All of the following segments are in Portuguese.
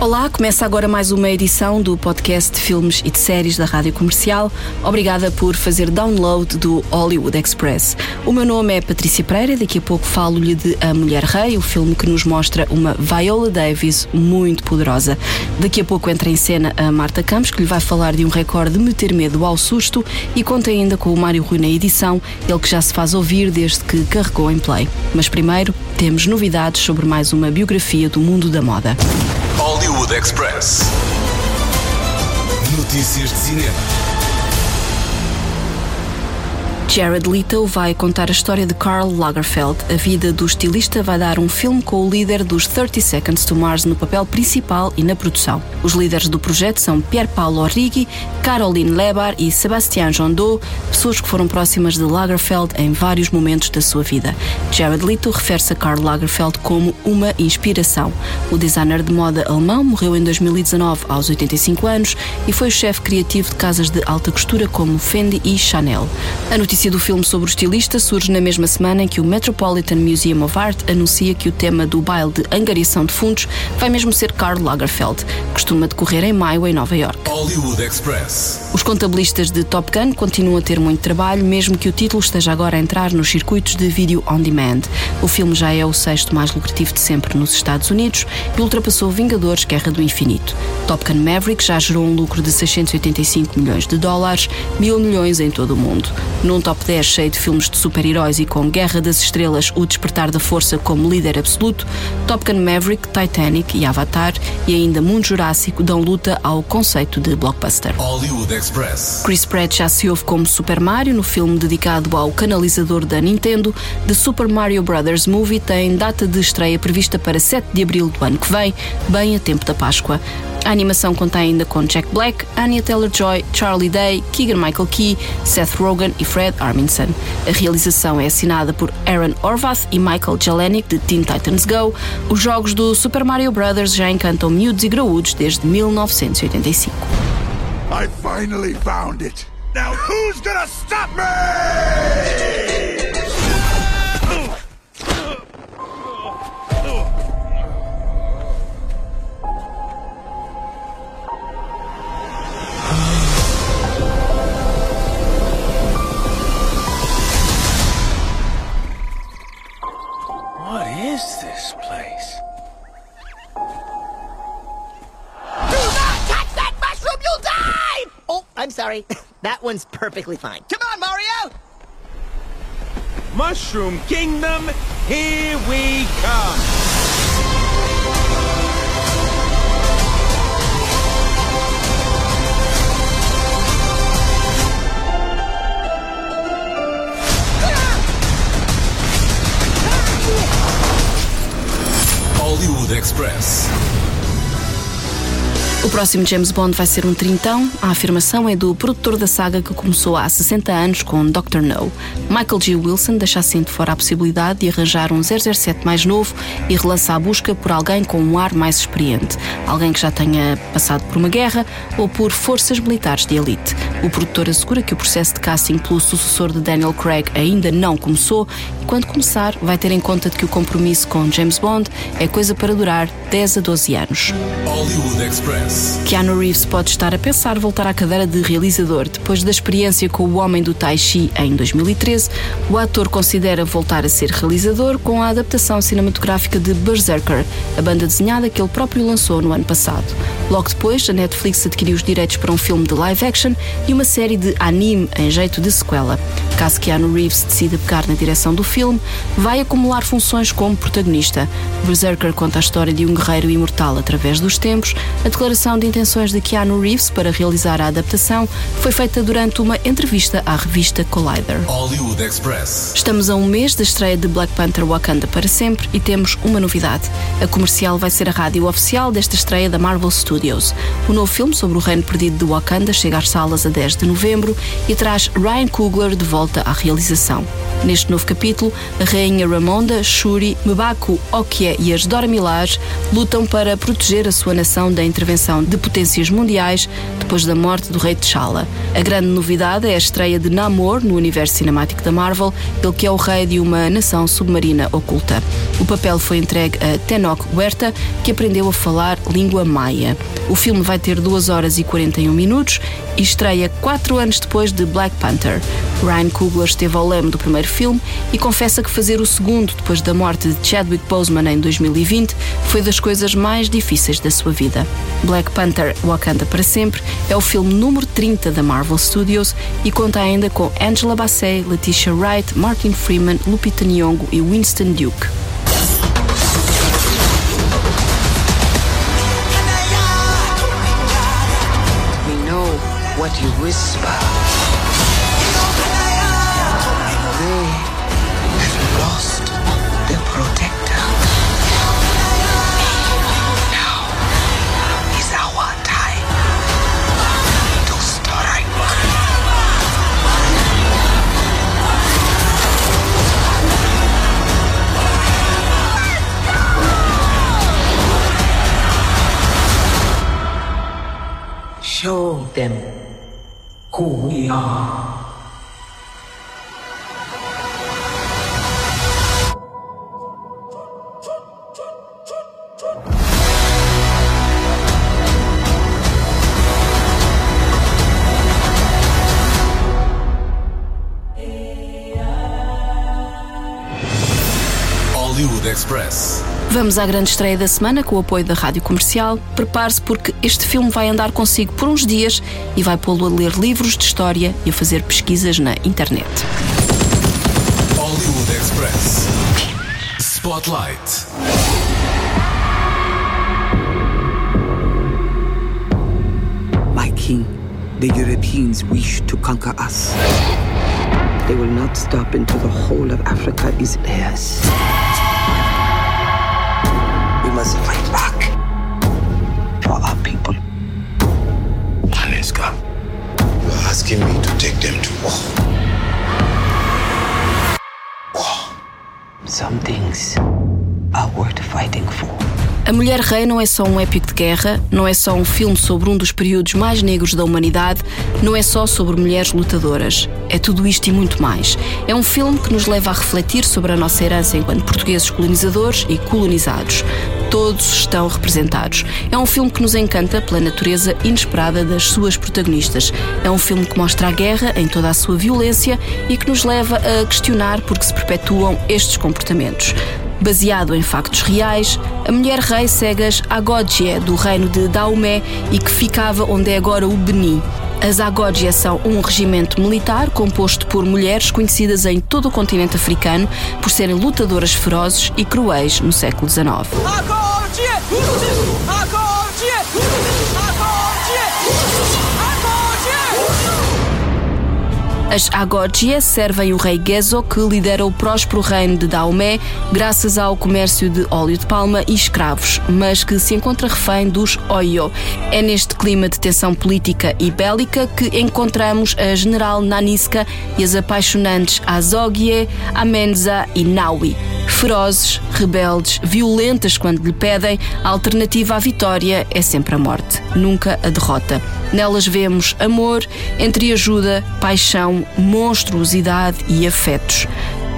Olá, começa agora mais uma edição do podcast de filmes e de séries da Rádio Comercial. Obrigada por fazer download do Hollywood Express. O meu nome é Patrícia Pereira, daqui a pouco falo-lhe de A Mulher Rei, o filme que nos mostra uma Viola Davis muito poderosa. Daqui a pouco entra em cena a Marta Campos, que lhe vai falar de um recorde de meter medo ao susto e conta ainda com o Mário Rui na edição, ele que já se faz ouvir desde que carregou em play. Mas primeiro, temos novidades sobre mais uma biografia do mundo da moda. Express. Notícias de cinema. Jared Leto vai contar a história de Karl Lagerfeld. A vida do estilista vai dar um filme com o líder dos 30 Seconds to Mars no papel principal e na produção. Os líderes do projeto são Pier Paolo Orrighi, Caroline Lebar e Sebastian Jondot, pessoas que foram próximas de Lagerfeld em vários momentos da sua vida. Jared Leto refere-se a Karl Lagerfeld como uma inspiração. O designer de moda alemão morreu em 2019 aos 85 anos e foi o chefe criativo de casas de alta costura como Fendi e Chanel. A notícia notícia do filme sobre o estilista surge na mesma semana em que o Metropolitan Museum of Art anuncia que o tema do baile de angariação de fundos vai mesmo ser Karl Lagerfeld. Costuma decorrer em maio em Nova York. Hollywood Express. Os contabilistas de Top Gun continuam a ter muito trabalho, mesmo que o título esteja agora a entrar nos circuitos de vídeo on demand. O filme já é o sexto mais lucrativo de sempre nos Estados Unidos e ultrapassou Vingadores Guerra do Infinito. Top Gun Maverick já gerou um lucro de 685 milhões de dólares, mil milhões em todo o mundo. Num top 10 cheio de filmes de super-heróis e com Guerra das Estrelas, O Despertar da Força como líder absoluto, Top Gun Maverick, Titanic e Avatar e ainda Mundo Jurássico dão luta ao conceito de blockbuster. Hollywood Express. Chris Pratt já se ouve como Super Mario no filme dedicado ao canalizador da Nintendo. The Super Mario Bros. Movie tem data de estreia prevista para 7 de abril do ano que vem, bem a tempo da Páscoa. A animação conta ainda com Jack Black, Anya Taylor-Joy, Charlie Day, Keegan-Michael Key, Seth Rogen e Fred Armisen. A realização é assinada por Aaron Orvath e Michael Jelenic de Teen Titans Go. Os jogos do Super Mario Bros. já encantam miúdos e graúdos desde 1985. I finally found it. Now who's gonna stop me? What is this place? Do not touch that mushroom, you'll die! Oh, I'm sorry. That one's perfectly fine. Come on, Mario! Mushroom Kingdom, here we come! Hollywood Express. O próximo James Bond vai ser um trintão. A afirmação é do produtor da saga que começou há 60 anos com Dr. No. Michael G. Wilson deixa assim de fora a possibilidade de arranjar um 007 mais novo e relança a busca por alguém com um ar mais experiente. Alguém que já tenha passado por uma guerra ou por forças militares de elite. O produtor assegura que o processo de casting pelo sucessor de Daniel Craig ainda não começou e quando começar vai ter em conta de que o compromisso com James Bond é coisa para durar 10 a 12 anos. Hollywood Express. Keanu Reeves pode estar a pensar voltar à cadeira de realizador. Depois da experiência com O Homem do Tai Chi em 2013, o ator considera voltar a ser realizador com a adaptação cinematográfica de Berserker, a banda desenhada que ele próprio lançou no ano passado. Logo depois, a Netflix adquiriu os direitos para um filme de live action e uma série de anime em jeito de sequela. Caso Keanu Reeves decida pegar na direção do filme, vai acumular funções como protagonista. Berserker conta a história de um guerreiro imortal através dos tempos. A declaração de intenções de Keanu Reeves para realizar a adaptação foi feita durante uma entrevista à revista Collider. Hollywood Express. Estamos a um mês da estreia de Black Panther Wakanda para sempre e temos uma novidade. A comercial vai ser a rádio oficial desta estreia da Marvel Studios. O novo filme sobre o reino perdido de Wakanda chega às salas a 10 de novembro e traz Ryan Coogler de volta à realização. Neste novo capítulo, a rainha Ramonda, Shuri, Mbaku Okie e as Dora Milaje lutam para proteger a sua nação da intervenção de potências mundiais depois da morte do rei T'Challa. A grande novidade é a estreia de Namor no universo cinemático da Marvel, ele que é o rei de uma nação submarina oculta. O papel foi entregue a Tenoch Huerta, que aprendeu a falar língua maia. O filme vai ter 2 horas e 41 minutos e estreia 4 anos depois de Black Panther. Ryan Coogler esteve ao leme do primeiro filme e confessa que fazer o segundo depois da morte de Chadwick Boseman em 2020 foi das coisas mais difíceis da sua vida. Black Panther Wakanda para sempre é o filme número 30 da Marvel Studios e conta ainda com Angela Bassett, Letitia Wright, Martin Freeman, Lupita Nyong'o e Winston Duke. What you whisper. Express. Vamos à grande estreia da semana com o apoio da Rádio Comercial. Prepare-se porque este filme vai andar consigo por uns dias e vai pô-lo a ler livros de história e a fazer pesquisas na internet. Hollywood Express. Spotlight. My king, the Europeans wish to conquer us. They will not stop until the whole of Africa is theirs. Some things are worth fighting for. A Mulher Rei não é só um épico de guerra, não é só um filme sobre um dos períodos mais negros da humanidade, não é só sobre mulheres lutadoras. É tudo isto e muito mais. É um filme que nos leva a refletir sobre a nossa herança enquanto portugueses colonizadores e colonizados. Todos estão representados. É um filme que nos encanta pela natureza inesperada das suas protagonistas. É um filme que mostra a guerra em toda a sua violência e que nos leva a questionar por que se perpetuam estes comportamentos. Baseado em factos reais, a mulher rei segue as Agódia do reino de Daomé e que ficava onde é agora o Benin. As Agódia são um regimento militar composto por mulheres conhecidas em todo o continente africano por serem lutadoras ferozes e cruéis no século XIX. As Agódia servem o rei Gezo, que lidera o próspero reino de Daomé, graças ao comércio de óleo de palma e escravos, mas que se encontra refém dos Oyo. É neste clima de tensão política e bélica que encontramos a general Naniska e as apaixonantes Azogie, Amenza e Naui. Ferozes, rebeldes, violentas quando lhe pedem, a alternativa à vitória é sempre a morte, nunca a derrota. Nelas vemos amor, entreajuda, paixão, monstruosidade e afetos.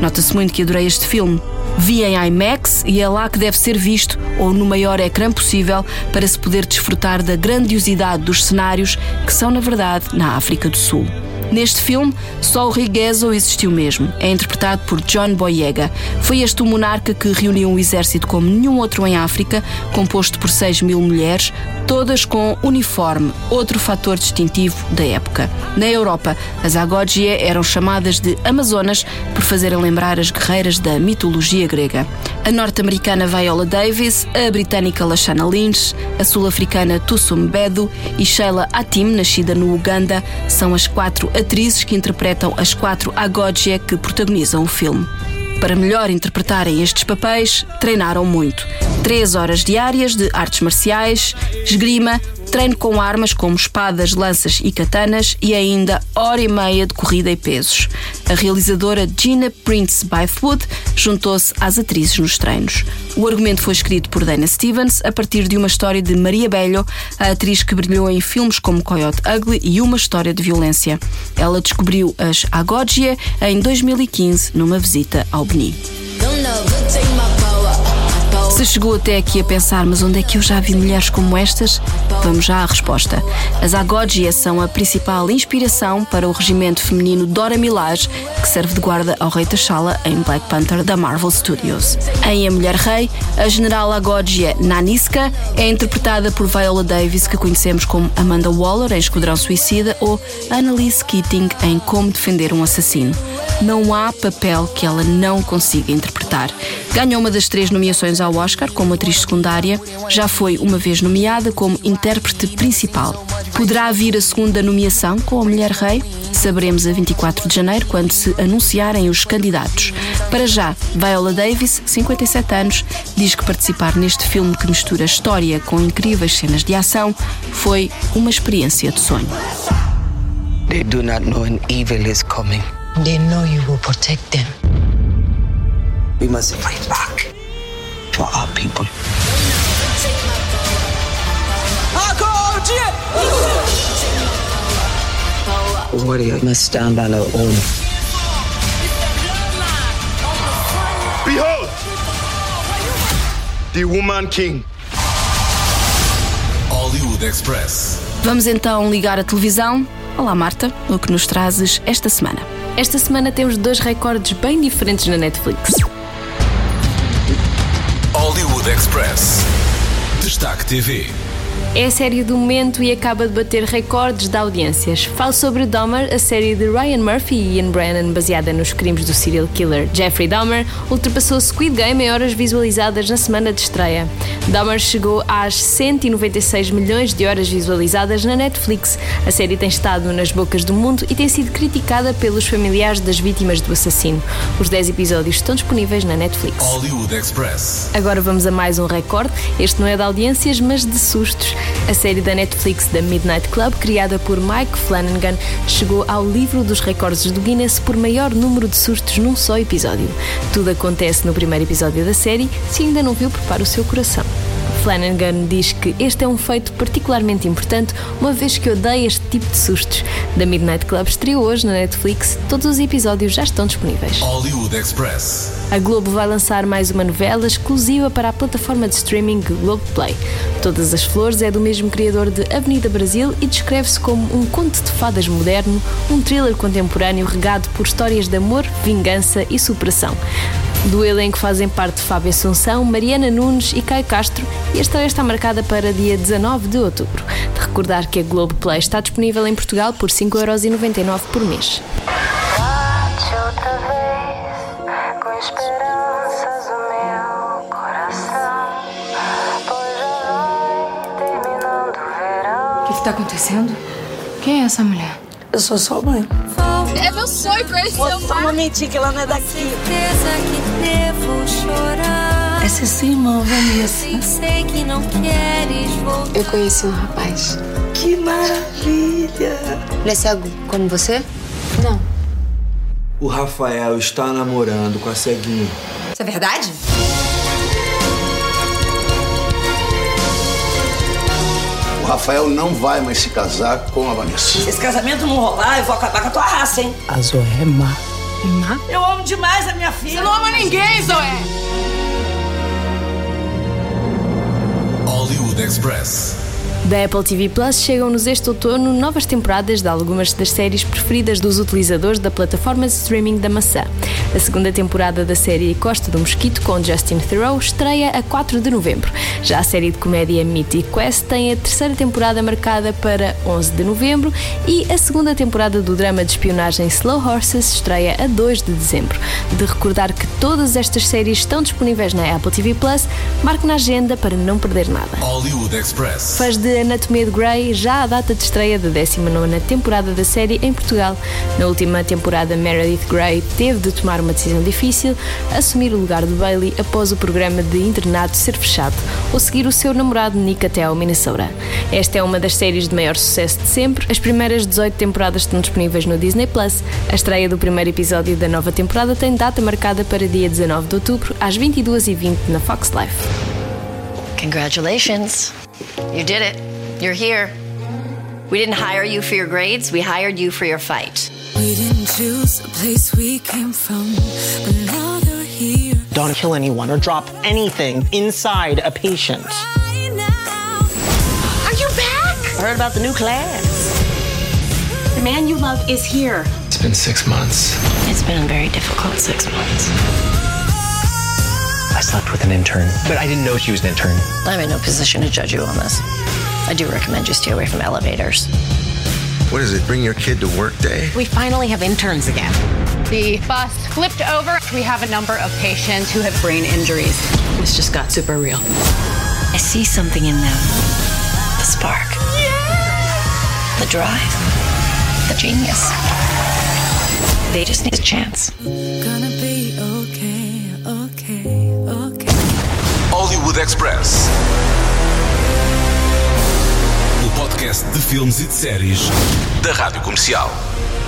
Nota-se muito que adorei este filme. Vi em IMAX e é lá que deve ser visto, ou no maior ecrã possível, para se poder desfrutar da grandiosidade dos cenários que são, na verdade, na África do Sul. Neste filme, só o Riguezo existiu mesmo. É interpretado por John Boyega. Foi este o monarca que reuniu um exército como nenhum outro em África, composto por 6 mil mulheres, todas com uniforme, outro fator distintivo da época. Na Europa, as Agógia eram chamadas de Amazonas por fazerem lembrar as guerreiras da mitologia grega. A norte-americana Viola Davis, a britânica Lashana Lynch, a sul-africana Tusum Bedu e Sheila Atim, nascida no Uganda, são as quatro atrizes que interpretam as quatro Agógia que protagonizam o filme. Para melhor interpretarem estes papéis, treinaram muito. Três horas diárias de artes marciais, esgrima, treino com armas como espadas, lanças e katanas e ainda hora e meia de corrida e pesos. A realizadora Gina Prince Bythewood juntou-se às atrizes nos treinos. O argumento foi escrito por Dana Stevens a partir de uma história de Maria Bello, a atriz que brilhou em filmes como Coyote Ugly e Uma História de Violência. Ela descobriu as Agogia em 2015 numa visita ao Benin. Chegou até aqui a pensar, mas onde é que eu já vi mulheres como estas? Vamos já à resposta. As Agogia são a principal inspiração para o regimento feminino Dora Milaje, que serve de guarda ao Rei T'Challa em Black Panther da Marvel Studios. Em A Mulher Rei, a general Agogia Naniska é interpretada por Viola Davis, que conhecemos como Amanda Waller em Esquadrão Suicida ou Annalise Keating em Como Defender um Assassino. Não há papel que ela não consiga interpretar. Ganhou uma das três nomeações ao Oscar como atriz secundária, já foi uma vez nomeada como intérprete principal. Poderá vir a segunda nomeação com a Mulher Rei? Saberemos a 24 de janeiro, quando se anunciarem os candidatos. Para já, Viola Davis, 57 anos, diz que participar neste filme que mistura história com incríveis cenas de ação foi uma experiência de sonho. They do not know an evil is coming. They know you will protect them. We must fight back for our people. Warrior must stand on her own. Behold! The woman king. Hollywood Express. Vamos então ligar a televisão. Olá, Marta, o que nos trazes esta semana? Esta semana temos dois recordes bem diferentes na Netflix. Hollywood Express. Destaque TV. É a série do momento e acaba de bater recordes de audiências. Falo sobre Dahmer, a série de Ryan Murphy e Ian Brennan, baseada nos crimes do serial killer Jeffrey Dahmer, ultrapassou Squid Game em horas visualizadas na semana de estreia. Dahmer chegou às 196 milhões de horas visualizadas na Netflix. A série tem estado nas bocas do mundo e tem sido criticada pelos familiares das vítimas do assassino. Os 10 episódios estão disponíveis na Netflix. Hollywood Express. Agora vamos a mais um recorde. Este não é de audiências, mas de sustos. A série da Netflix da Midnight Club, criada por Mike Flanagan, chegou ao livro dos recordes do Guinness por maior número de sustos num só episódio. Tudo acontece no primeiro episódio da série. Se ainda não viu, prepare o seu coração. Flanagan diz que este é um feito particularmente importante, uma vez que odeia este tipo de sustos. Da Midnight Club estreou hoje na Netflix, todos os episódios já estão disponíveis. Hollywood Express. A Globo vai lançar mais uma novela exclusiva para a plataforma de streaming Globoplay. Todas as Flores é do mesmo criador de Avenida Brasil e descreve-se como um conto de fadas moderno, um thriller contemporâneo regado por histórias de amor, vingança e superação. Do elenco fazem parte Fábio Assunção, Mariana Nunes e Caio Castro e a estreia está marcada para dia 19 de outubro. De recordar que a Globoplay está disponível em Portugal por 5,99€ por mês. O que está acontecendo? Quem é essa mulher? Eu sou sua mãe. É meu sonho conhecer Só uma mentir que ela não é daqui. Certeza que devo chorar. Essa é sua irmã, Vanessa. E sei que não queres voltar. Eu conheci um rapaz. Que maravilha! Ele é cego como você? Não. O Rafael está namorando com a ceguinha. Isso é verdade? O Rafael não vai mais se casar com a Vanessa. Se esse casamento não rolar, eu vou acabar com a tua raça, hein? A Zoé é má. Má? Eu amo demais a minha filha. Você não ama ninguém, Zoé! Hollywood Express. Da Apple TV Plus chegam-nos este outono novas temporadas de algumas das séries preferidas dos utilizadores da plataforma de streaming da maçã. A segunda temporada da série Costa do Mosquito, com Justin Theroux, estreia a 4 de novembro. Já a série de comédia Mythic Quest tem a terceira temporada marcada para 11 de novembro e a segunda temporada do drama de espionagem Slow Horses estreia a 2 de dezembro. De recordar que todas estas séries estão disponíveis na Apple TV Plus, marque na agenda para não perder nada. Hollywood Express. Fãs de de Anatomia de Grey, já a data de estreia da 19 temporada da série em Portugal. Na última temporada, Meredith Grey teve de tomar uma decisão difícil, assumir o lugar de Bailey após o programa de internato ser fechado, ou seguir o seu namorado Nick até ao Minnesota. Esta é uma das séries de maior sucesso de sempre. As primeiras 18 temporadas estão disponíveis no Disney Plus. A estreia do primeiro episódio da nova temporada tem data marcada para dia 19 de outubro, às 22h20 na Fox Life. Congratulations. You did it. You're here. We didn't hire you for your grades, we hired you for your fight. We didn't choose the place we came from, but now they're here. Don't kill anyone or drop anything inside a patient. Are you back? I heard about the new class. The man you love is here. It's been six months. It's been a very difficult six months. I slept with an intern, but I didn't know she was an intern. I'm in no position to judge you on this. I do recommend you stay away from elevators. What is it, bring your kid to work day? We finally have interns again. The bus flipped over. We have a number of patients who have brain injuries. This just got super real. I see something in them. The spark. yeah! The drive. The genius. They just need a chance. Express. Podcast de filmes e de séries da Rádio Comercial.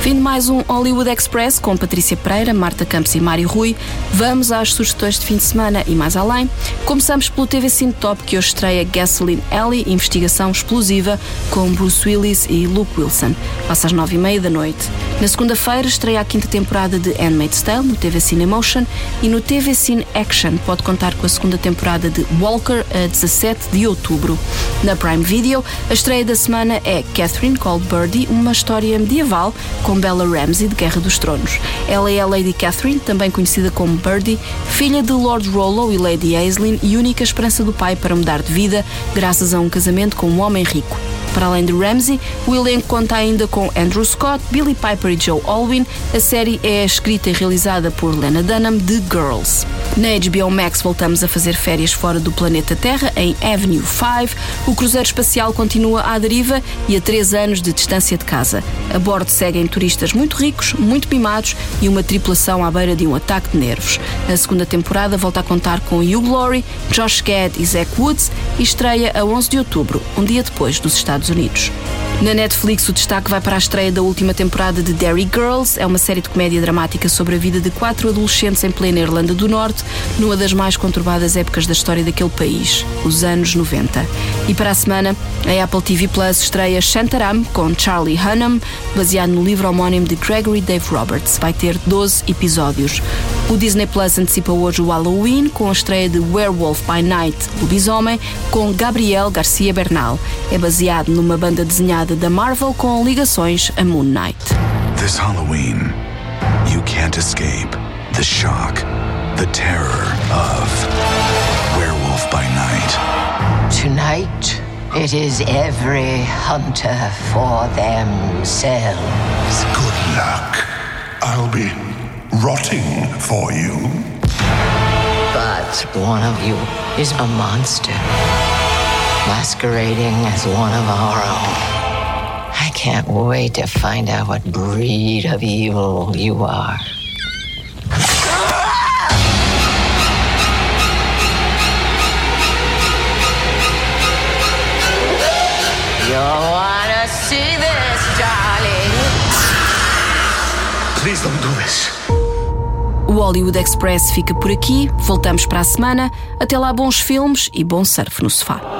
Fim de mais um Hollywood Express com Patrícia Pereira, Marta Campos e Mário Rui. Vamos às sugestões de fim de semana e mais além. Começamos pelo TV Cine Top que hoje estreia Gasoline Alley, investigação explosiva com Bruce Willis e Luke Wilson. Passa às nove e meia da noite. Na segunda-feira estreia a quinta temporada de Handmaid's Tale no TV Cine Emotion e no TV Cine Action pode contar com a segunda temporada de Walker a 17 de outubro. Na Prime Video, a estreia da semana é Catherine Called Birdie, uma história medieval com Bella Ramsey de Guerra dos Tronos. Ela é a Lady Catherine, também conhecida como Birdie, filha de Lord Rollo e Lady Aislinn e única esperança do pai para mudar de vida graças a um casamento com um homem rico. Para além de Ramsey, o elenco conta ainda com Andrew Scott, Billy Piper e Joe Alwyn. A série é escrita e realizada por Lena Dunham de Girls. Na HBO Max voltamos a fazer férias fora do planeta Terra em Avenue 5. O cruzeiro espacial continua à deriva e a três anos de distância de casa. A bordo seguem turistas muito ricos, muito mimados e uma tripulação à beira de um ataque de nervos. A segunda temporada volta a contar com Hugh Laurie, Josh Gad e Zach Woods e estreia a 11 de outubro, um dia depois dos Estados Unidos. Na Netflix, o destaque vai para a estreia da última temporada de Derry Girls. É uma série de comédia dramática sobre a vida de quatro adolescentes em plena Irlanda do Norte, numa das mais conturbadas épocas da história daquele país, os anos 90. E para a semana, a Apple TV Plus estreia Shantaram com Charlie Hunnam, baseado no livro homónimo de Gregory Dave Roberts. Vai ter 12 episódios. O Disney Plus antecipa hoje o Halloween com a estreia de Werewolf by Night, Lobisomem, com Gabriel Garcia Bernal. É baseado numa banda desenhada da Marvel com ligações a Moon Knight. This Halloween, you can't escape the shock, the terror of Werewolf by Night. Tonight, it is every hunter for themselves. Good luck. I'll be rotting for you. But one of you is a monster, masquerading as one of our own. I can't wait to find out what breed of evil you are. You wanna see this, darling? Please don't do this. O Hollywood Express fica por aqui. Voltamos para a semana. Até lá, bons filmes e bom surf no sofá.